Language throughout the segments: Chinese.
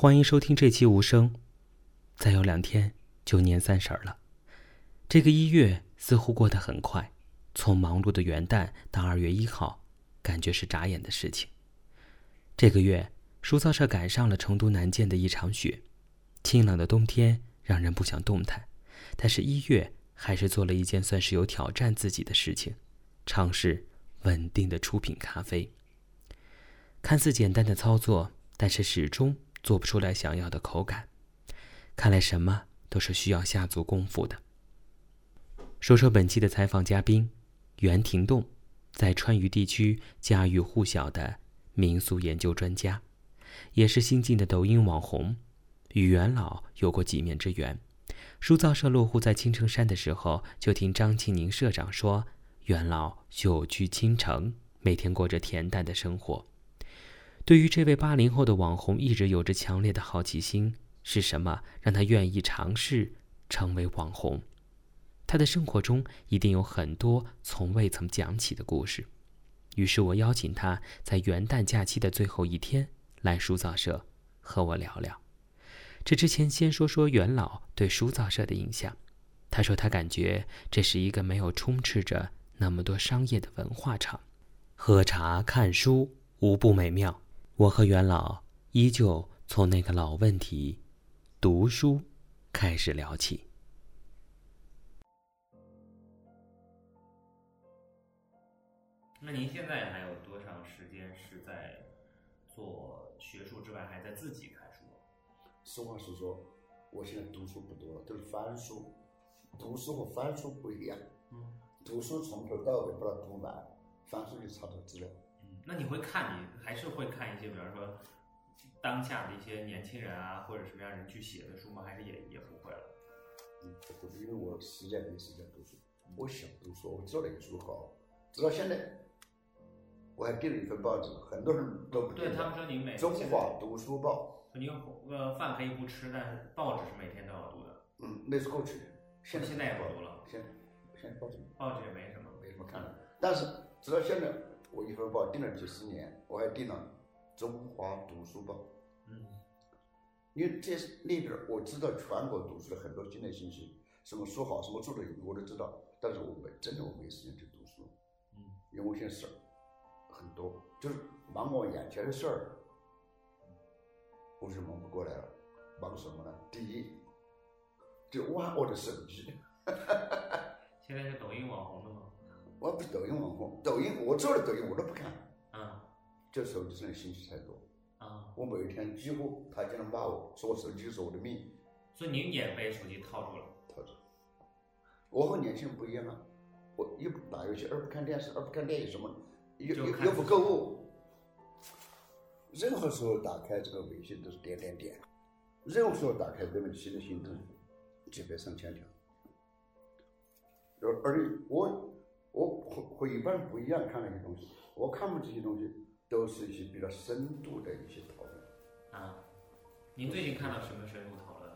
欢迎收听这期无声。再有两天就年三十了，这个一月似乎过得很快，从忙碌的元旦到二月一号，感觉是眨眼的事情。这个月，书造社赶上了成都南涧的一场雪，清冷的冬天让人不想动弹，但是一月还是做了一件算是有挑战自己的事情，尝试稳定的出品咖啡。看似简单的操作，但是始终做不出来想要的口感。看来什么都是需要下足功夫的。说说本期的采访嘉宾，袁廷栋，在川渝地区家喻户晓的民俗研究专家，也是新晋的抖音网红，与袁老有过几面之缘。书造社落户在青城山的时候，就听张庆宁社长说，袁老久居青城，每天过着恬淡的生活。对于这位八零后的网红，一直有着强烈的好奇心。是什么让他愿意尝试成为网红？他的生活中一定有很多从未曾讲起的故事。于是我邀请他在元旦假期的最后一天来书造社和我聊聊。这之前，先说说元老对书造社的印象。他说他感觉这是一个没有充斥着那么多商业的文化场，喝茶看书无不美妙。我和元老依旧从那个老问题。读书开始聊起。那您现在还有多长时间是在做学术之外，还在自己看书？实话实说，我现在读书不多了，都是翻书。读书和翻书不一样。嗯。读书从头到尾把它读完，翻书就查找资料。嗯。那你会看？你还是会看一些，比方说。当下的一些年轻人啊，或者什么样人去写的书吗？还是也也不会了？嗯，不是，因为我时间没时间读书。我想读书，我知道哪个书好，直到现在，我还订了一份报纸，很多人都不对他们说你每中华读书报，您呃饭可以不吃，但是报纸是每天都要读的。嗯，那是过去，现现在也不读了。现现在报纸报纸也没什么，没什么看的。但是直到现在，我一份报订了几十年，我还订了。中华读书报，嗯，因为这那边我知道全国读书的很多新的信息，什么书好，什么书的我都知道，但是我没真的我没时间去读书，嗯，因为我现在事儿很多，就是忙我眼前的事儿，我是忙不过来了，忙什么呢？第一，就玩我的手机，现在是抖音网红了吗？我不是抖音网红，抖音我做的抖音我都不看。啊就手机上的信息太多啊！我每一天几乎他经常骂我说我手机是我的命，所以您也被手机套住了。套住。我和年轻人不一样啊！我一不打游戏，二不看电视，二不看电影，什么又又又不购物。任何时候打开这个微信都是点点点，任何时候打开这个新的新动几百上千条。而而我我和和一般人不一样看那些东西，我看不这些东西。都是一些比较深度的一些讨论啊。您最近看到什么深度讨论？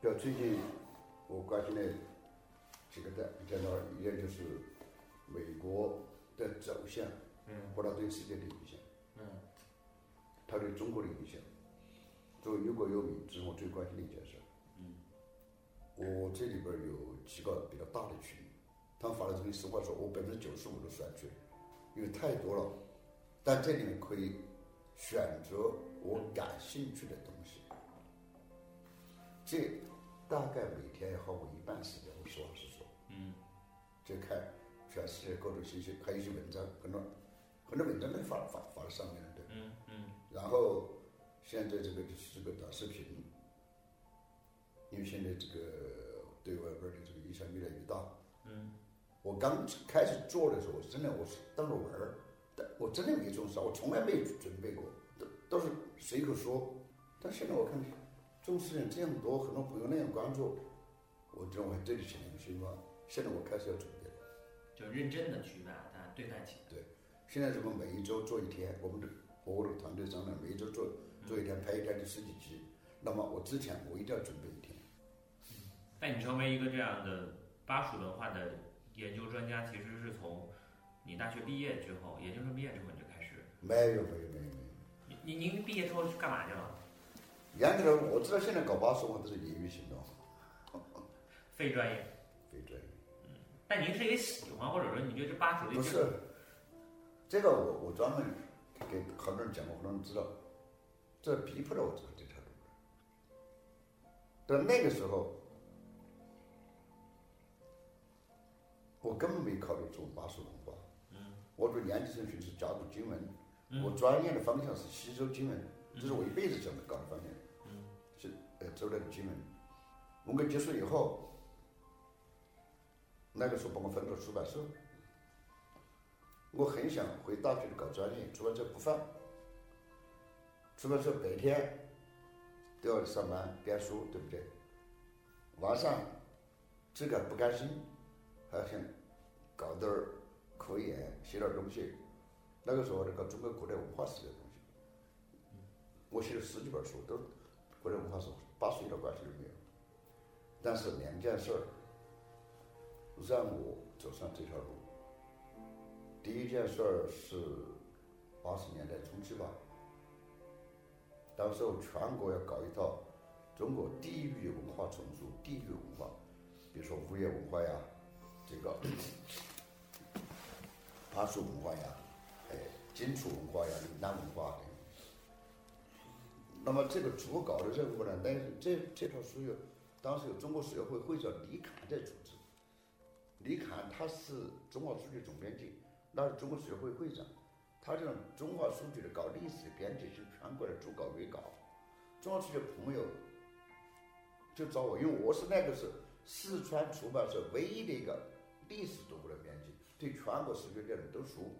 就，最近我关心的几个在在那儿，一个就是美国的走向，嗯，和它对世界的影响，嗯，它对中国的影响。作为有国忧民，这是我最关心的一件事。嗯，我这里边有几个比较大的群，他们发的东西，实话说，我百分之九十五都删去，因为太多了。但这里面可以选择我感兴趣的东西，这大概每天要花我一半时间。我实话实说，嗯，就看全世界各种信息，还有一些文章，很多很多文章都发发发在上面了，对，嗯嗯。然后现在这个就是这个短视频，因为现在这个对外边的这个影响越来越大，嗯。我刚开始做的时候，我真的我是当着玩儿。但我真的没重视，我从来没准备过，都都是随口说。但现在我看，重视人这样多，很多朋友那样关注，我觉得我还对得起良心吗？现在我开始要准备了，就认真的去把它对待起来。对，现在这个每一周做一天，我们的我的团队商量，每一周做做一天，拍一天就十几集。那么我之前我一定要准备一天。但你成为一个这样的巴蜀文化的研究专家，其实是从。你大学毕业之后，研究生毕业之后你就开始？没有没有没有没有。您您毕业之后去干嘛去了？严格的，我知道现在搞巴蜀文化都是业余行动，非专业。非专业。嗯，但您是也喜欢，或者说你觉得这巴蜀的？不是，这个我我专门给很多人讲过，很多人知道，这逼迫着我走这条路。但那个时候，我根本没考虑做巴蜀文化。嗯。我读研究生学是甲骨经文，我专业的方向是吸收经文，这是我一辈子想搞的方向。嗯。是呃，周代的经文。文革结束以后，那个时候把我分到出版社，我很想回大学里搞专业，出版社不放。出版社白天。都要上班编书，对不对？晚上自个不甘心，还想搞点儿科研，写点儿东西。那个时候那个中国古代文化史的东西，我写了十几本书，都古代文化史，八十一点关系都没有。但是两件事儿让我走上这条路。第一件事儿是八十年代中期吧。到时候全国要搞一套中国地域文化重组，地域文化，比如说吴越文化呀，这个巴蜀文化呀，哎，荆楚文化呀，岭南文化等。那么这个主稿的任务呢？但是这这套书有，当时有中国学会会长李侃在组织，李侃他是中华书局总编辑，那是中国社会会长。他这种中华书局的搞历史的编辑是全国的主稿原稿，中华书局朋友就找我，因为我是那个是四川出版社唯一的一个历史读物的编辑，对全国史学的人都熟，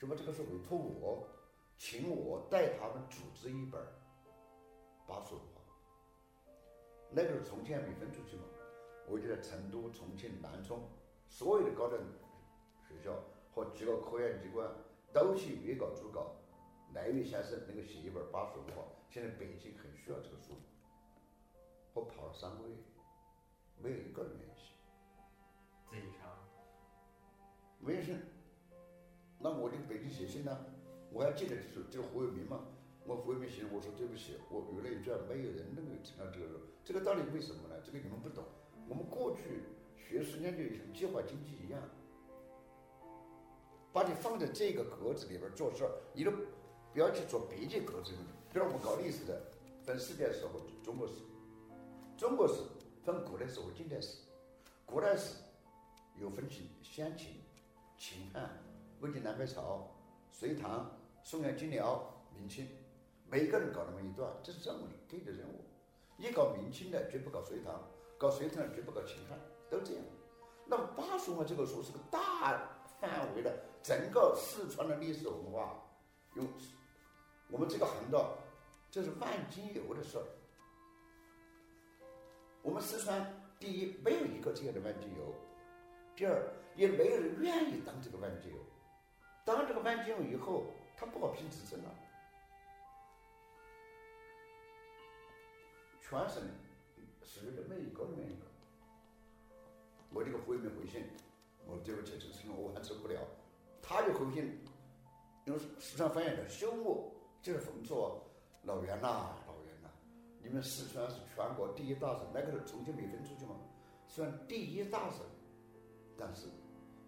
就把这个事委托我，请我带他们组织一本巴蜀文化。那个时候重庆还没分出去嘛，我就在成都、重庆、南充所有的高等学校和几个科研机关。都去约稿主稿，赖岳先生能够写一本巴蜀文化，现在北京很需要这个书。我跑了三个月，没有一个人愿意写。没有信，那我就北京写信呢。我还记得就是就是胡伟明嘛，我胡伟明写，我说对不起，我邮了一卷，没有人能够承到这个这个道理为什么呢？这个你们不懂。我们过去学十年就像计划经济一样。把你放在这个格子里边做事儿，你都不要去做别的格子里面。比如我们搞历史的，分世界史和中国史。中国史分古代史和近代史。古代史有分秦、先秦、秦汉、魏晋南北朝、隋唐、宋元金辽、明清，每个人搞那么一段，这是任务给的任务。你搞明清的绝不搞隋唐，搞隋唐的绝不搞秦汉，都这样。那么巴蜀文这个书是个大范围的。整个四川的历史文化，用我们这个行当，这是万金油的事儿。我们四川第一没有一个这样的万金油，第二也没有人愿意当这个万金油。当这个万金油以后，他不好评职称了。全省十个人没一个人愿意搞。我这个回没回信，我对不起，这个事情我完成不了。他就回信，用四川方言的修我，就是讽刺。老袁呐，老袁呐，你们四川是全国第一大省，那个时候重庆没分出去嘛，虽然第一大省，但是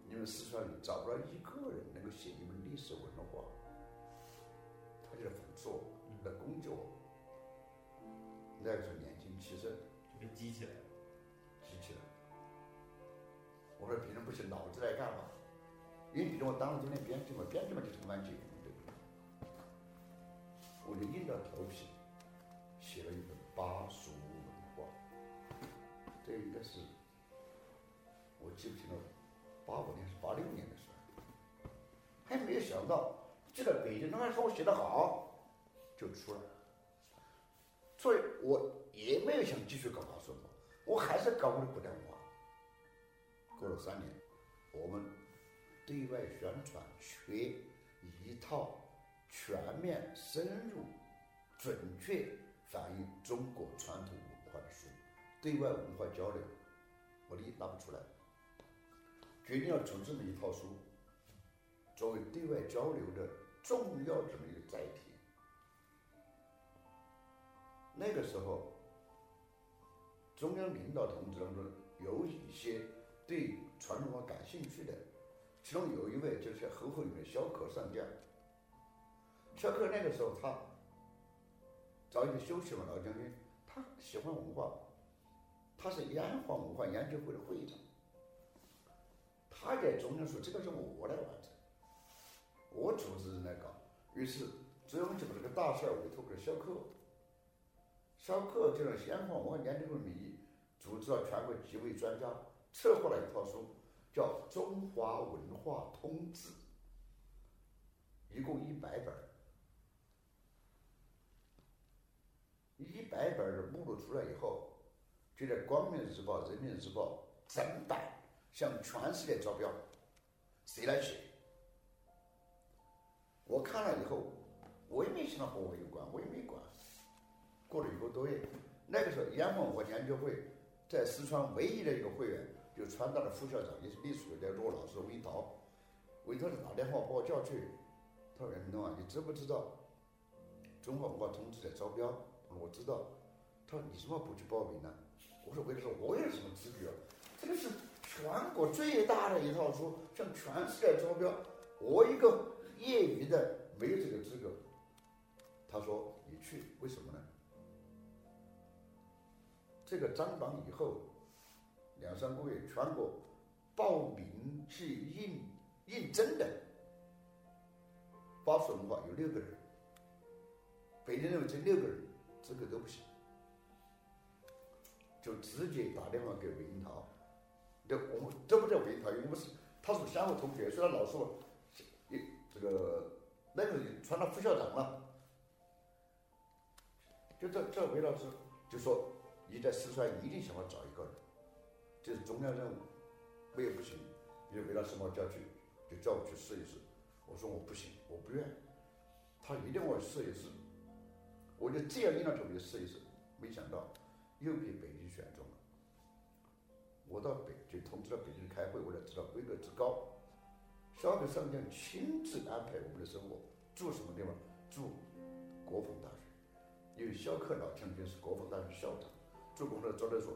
你们四川人找不到一个人能够写你们历史文化。他就是讽刺我，来攻击我。那个时候年轻气盛，就被激起来了，激起来。我说别人不行，老子来干嘛？因为比如我当了这年编辑嘛，编辑嘛就成万金油，对不对？我就硬着头皮写了一本《巴蜀文化》，这应该是我记不清了，八五年是八六年的事儿，还没有想到，就在北京，他们说我写得好，就出了，所以我也没有想继续搞巴蜀文化，我还是搞我的古代文化。过了三年，我们。对外宣传缺一套全面、深入、准确反映中国传统文化的书。对外文化交流，我力拿不出来，决定要出这么一套书，作为对外交流的重要这么一个载体。那个时候，中央领导同志当中有一些对传统文化感兴趣的，其中有一位就是侯后面的萧克上将。萧克那个时候他早已经休息了，老将军，他喜欢文化，他是炎黄文化研究会的会长。他给中央说：“这个任务我来完成，我组织人来搞。”于是中央就把这个大事儿委托给了萧克。萧克就用炎黄文化研究会名义，组织了全国几位专家，策划了一套书，叫《中华文化通志》，一共一百本儿。一百本目录出来以后，就在《光明日报》《人民日报》整版向全世界招标，谁来写？我看了以后，我也没想到和我有关，我也没管。过了一个多月，那个时候，炎黄文化研究会在四川唯一的一个会员，就川大的副校长，也是秘书的骆老师韦涛。韦涛就打电话把我叫去，他说：“任东啊，你知不知道中华文化通志在招标？”我知道，他说你怎么不去报名呢？我说为了说我有什么资格？这个是全国最大的一套书，向全世界招标，我一个业余的没有这个资格。他说你去，为什么呢？这个张榜以后两三个月，全国报名去应应征的巴蜀文化有六个人，北京认为这六个人。资格都不行，就直接打电话给韦银涛。这我们这不叫韦银涛，因为我们是他是相互同学，虽然老师一这个那个传到副校长了。就这这韦老师就说你在四川一定想要找一个人，这是中央任务，没有不行。因为韦老师把我叫去，就叫我去试一试。我说我不行，我不愿。他一定要试一试。我就这样硬着头皮试一试，没想到又被北京选中了。我到北京通知到北京开会，我才知道规格之高。肖克上将亲自安排我们的生活，住什么地方？住国防大学，因为萧克老将军是国防大学校长，住工作招待所，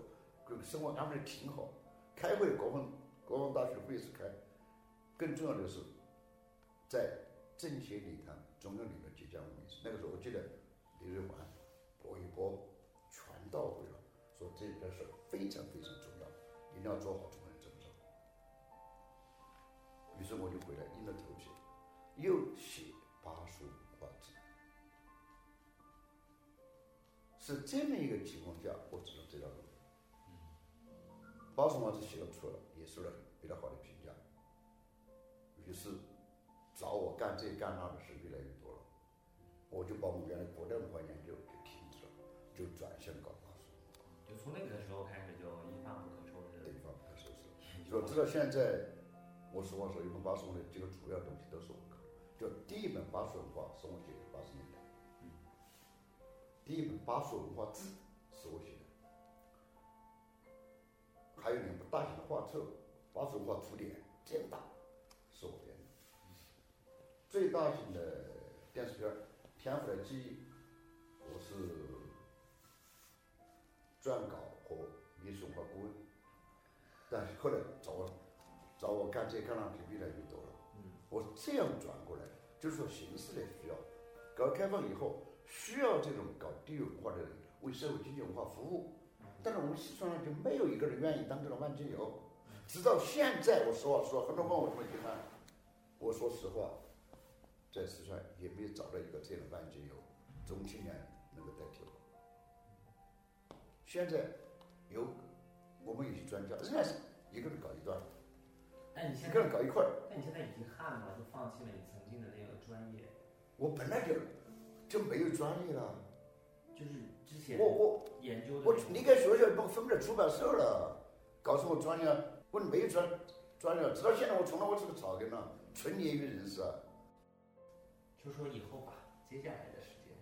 生活安排的挺好。开会国防国防大学会议室开，更重要的是在政协礼堂中央领导即将会议室。那个时候我记得。李瑞环播一波，全到位了。说这件事非常非常重要，一定要做好中央政策。于是我就回来硬着头皮，又写《巴蜀文化志》。是这么一个情况下，我只能这条路。《巴蜀文化志》写出了，也受了比较好的评价。于是找我干这干那的事越来越多了。我就把我们原来国内文化研究给停止了，就转向搞巴蜀。就从那个时候开始，就一发不可。拾。说直到现在，我实话说，一本巴蜀的几个主要东西都是我搞。就第一本巴蜀文化是我写的，八十年代。嗯。第一本巴蜀文化志是我写的，还有两本大型的画册，《巴蜀文化图典》这样大，是我编的。最大型的电视片。天赋的记忆，我是撰稿和历史文化顾问，但是后来找我找我干这干那就越来越多了。嗯我这样转过来，就是说形势的需要。改革开放以后，需要这种搞地域文化的人为社会经济文化服务，但是我们四川人就没有一个人愿意当这种万金油。直到现在，我实话说，很多问我什么地方，我说实话。在四川也没有找到一个这样的万金油中青年能够代替我。现在有我们有些专家仍然是一个人搞一段，但你现在一个人搞一块儿。那你现在已经汉了，就放弃了你曾经的那个专业。我本来就就没有专业了。就是之前我我研究的。我离开学校不分不了出版社了，搞什么专业，我没有专专业，直到现在我从来我是个草根了，纯业余人士啊。就说以后吧，接下来的时间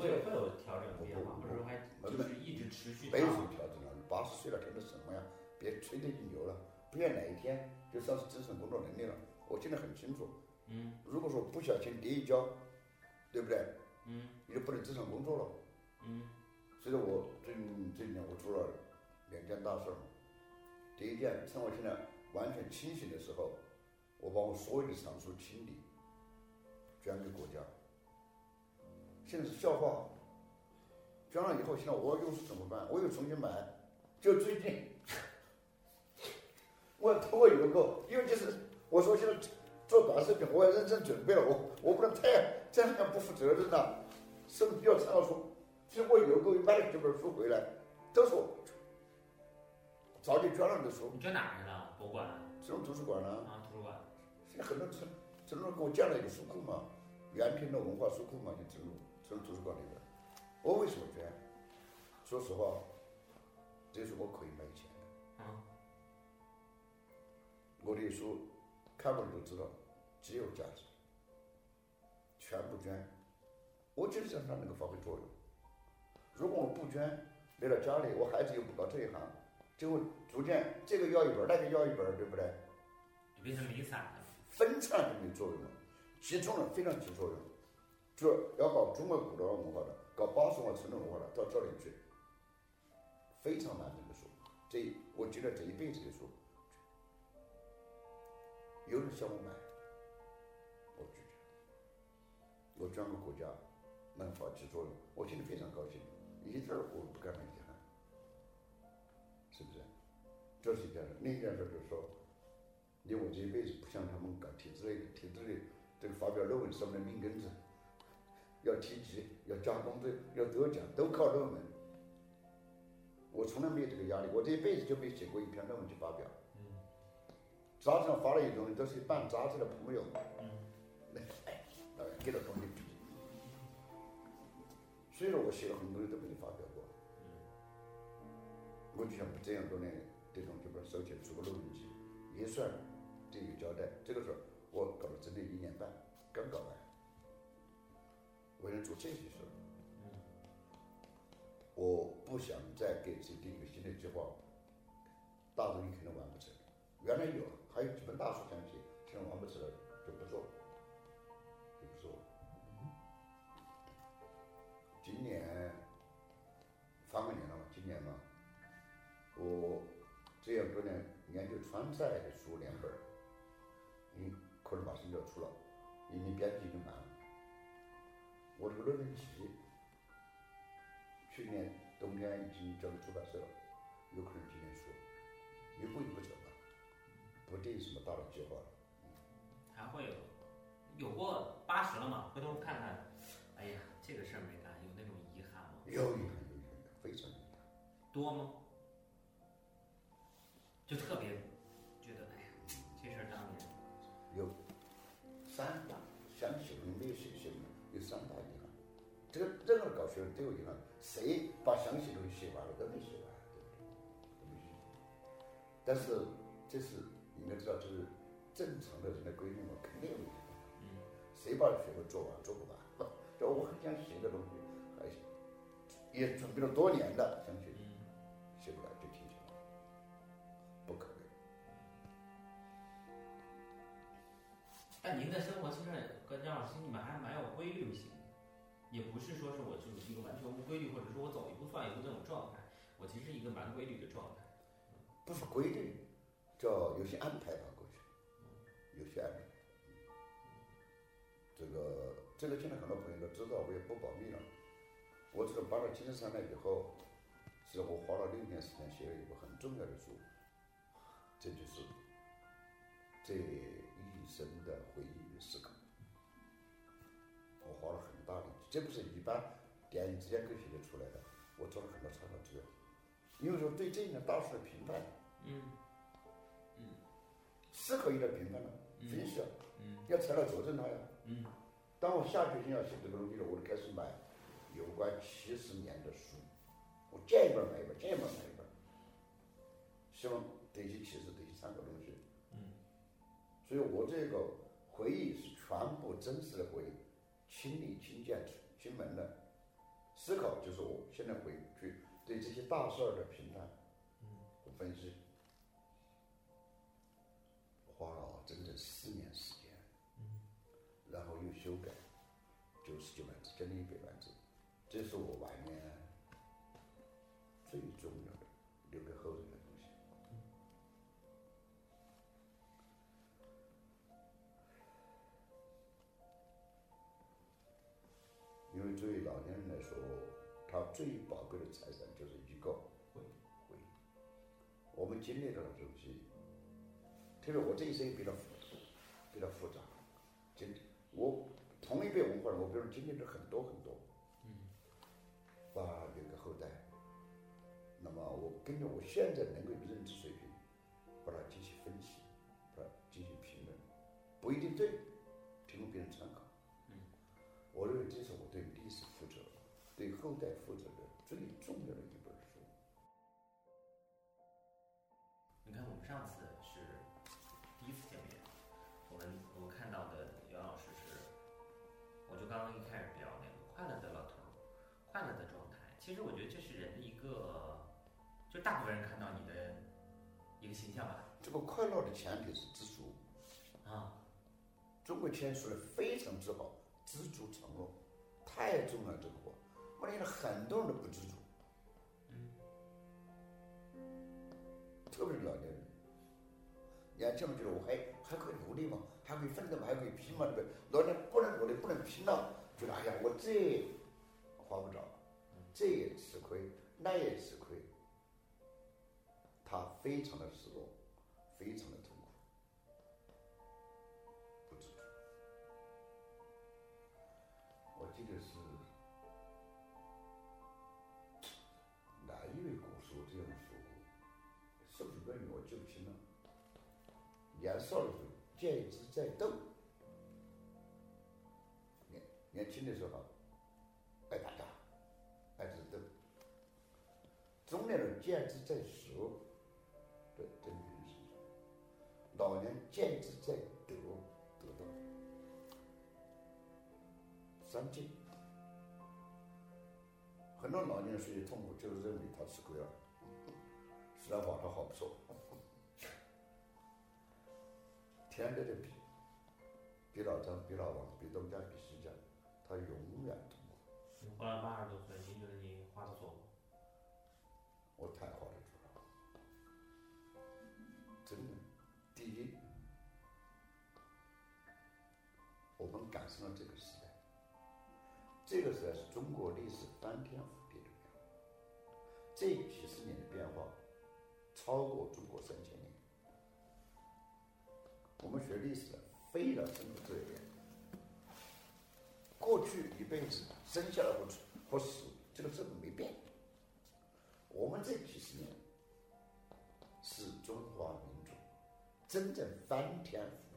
会有会有调整变化，或者说还就是一直持续。没什么调整八十岁了，听的什么呀？别吹得已牛了，不要哪一天就丧失自身工作能力了。我现在很清楚，嗯，如果说不小心跌一跤，对不对？嗯，你就不能正常工作了。嗯。所以说我最近这几年我做了两件大事儿。第一件，趁我现在完全清醒的时候，我把我所有的藏书清理，捐给国家。现在是笑话。捐了以后，现在我要用是怎么办？我又重新买。就最近，我通过邮购，因为就是我说现在做短视频，我要认真准备了，我我不能太这样不负责任了，是不是要抄书？其实我邮购买了几本书回来，都是我早就捐了的书。你捐哪儿去了？博物馆？这种图书馆呢？啊，图书馆。现在很多城城中给我建了一个书库嘛，原平的文化书库嘛，就城中城图书馆里边。我为什么捐？说实话，这是我可以卖钱的。啊。我的书看过的都知道，极有价值，全部捐。我就是想让那个发挥作用。如果我不捐，留到家里，我孩子又不搞这一行，最后逐渐这个要一本，那个要一本，对不对？变成离散了。分散就没作用了，集中了非常起作用。就要搞中国古代文化的。搞巴蜀文化、成都文化的到这里去，非常难这个书。这我觉得这一辈子的书，有人向我买，我拒绝。我捐给国家，能发起作用，我心里非常高兴。一点儿我不感到遗憾，是不是？这是一件事。另一件事就是说，因为我这一辈子不像他们搞体制类的，体制类这个发表论文是我们的命根子。要提级，要加工资，要得奖，都靠论文。我从来没有这个压力，我这一辈子就没写过一篇论文去发表。嗯。杂志上发了一东西，都是办杂志的朋友。嗯。哎，给了东西。所以说我写了很多东西都没有发表过。嗯。我就想这样多年这种就把它收起来，做个论文集，也算这有交代。这个时候我搞了整整一年半，刚搞完。为了做这些事，我不想再给自己定一个新的计划，大东西肯定完不成。原来有，还有几本大书想写，现在完不成了，就不做，就不做。今年三个年了，今年嘛，我这样多年研究川菜的书两本，嗯，可能马上就要出了，因为编辑已经满了。我这个论文集，去年冬天已经交给出版社了，有可能今年出，一步一步走吧，不定什么大的计划了。嗯还会有，有过八十了嘛？回头看看，哎呀，这个事儿没干，有那种遗憾吗？有遗憾，有遗憾，非常遗憾。多吗？就特别觉得，哎呀，这事儿当年有三大，想起来没有写写吗？有三大遗憾，这个任何搞学问都有遗憾。谁把详细东西写完了都没写完，对不对？都没写。但是这是你们知道，就是正常的人的规律嘛，肯定有。嗯。谁把学问做完做不完？就我很想写的东西，还也准备了多年的，想写，写不来就停下来，不可能。但您的生活其实跟张老师你们还蛮有规律性，也不是说是我就是一个完全无规律，或者说我走一步算一步这种状态。我其实是一个蛮规律的状态。不是规律，叫有些安排吧，过去，有些安排。这个这个现在很多朋友都知道，我也不保密了。我这个搬到金山来以后，是我花了六年时间写了一部很重要的书，这就是这。一生的回忆与思考，我花了很，这不是一般电影之间可以写得出来的。我做了很多参考资料，因为说对这一件大事的评判，嗯嗯，适合一点评判了，分析了，嗯，要材料佐证它呀，嗯。当我下决心要写这个东西了，我就开始买有关七十年的书，我见一本买一本，见一本买一本，希望得些启示，得些参考东西。嗯。所以我这个回忆是全部真实的回忆，亲历亲见亲闻的，思考就是我现在回去对这些大事儿的评判和分析，花了整整四年时间，然后又修改九十九万字，将近一百万字，这是我晚经历了的东西，特别我这一生比较复比较复杂，经我同一辈文化人，我比如经历了很多很多，嗯，把留给后代。那么我根据我现在能够的认知水平，把它进行分析，把它进行评论，不一定对，提供别人参考。嗯我认为这是我对历史负责、对后代负责个快乐的前提是知足。啊，中国前说的非常之好，知足常乐，太重要这个话。问题是很多人都不知足，嗯，特别是老年人。年轻人觉得我还还可以努力嘛，还可以奋斗嘛，还可以拼嘛，对不对？老年人不能努力，不能拼了，觉得哎呀，我这花不着，这也吃亏，那也吃亏，他非常的失落，非常的痛苦，不知足。我记得是哪一位古书这样说过，是不是《论语》我记不清了。年少的时候，见之在斗。年年轻的时候，爱打架，爱智斗。中年人见之在熟，老年见之在德，得到。三戒。很多老年人睡得痛苦，就是认为他吃亏了，实际上他好不错。天在这比，比老张，比老王，比东家，比西家，他永远痛苦。后来八十多我们赶上了这个时代，这个时代是中国历史翻天覆地的变化，这几十年的变化超过中国三千年。我们学历史的非常深刻这一点。过去一辈子生下来和和死这个事没变，我们这几十年是中华民族真正翻天覆，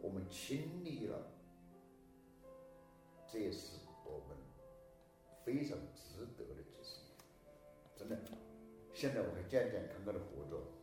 我们亲历了，这也是我们非常值得的几十年，真的。现在我还健健康康的活着。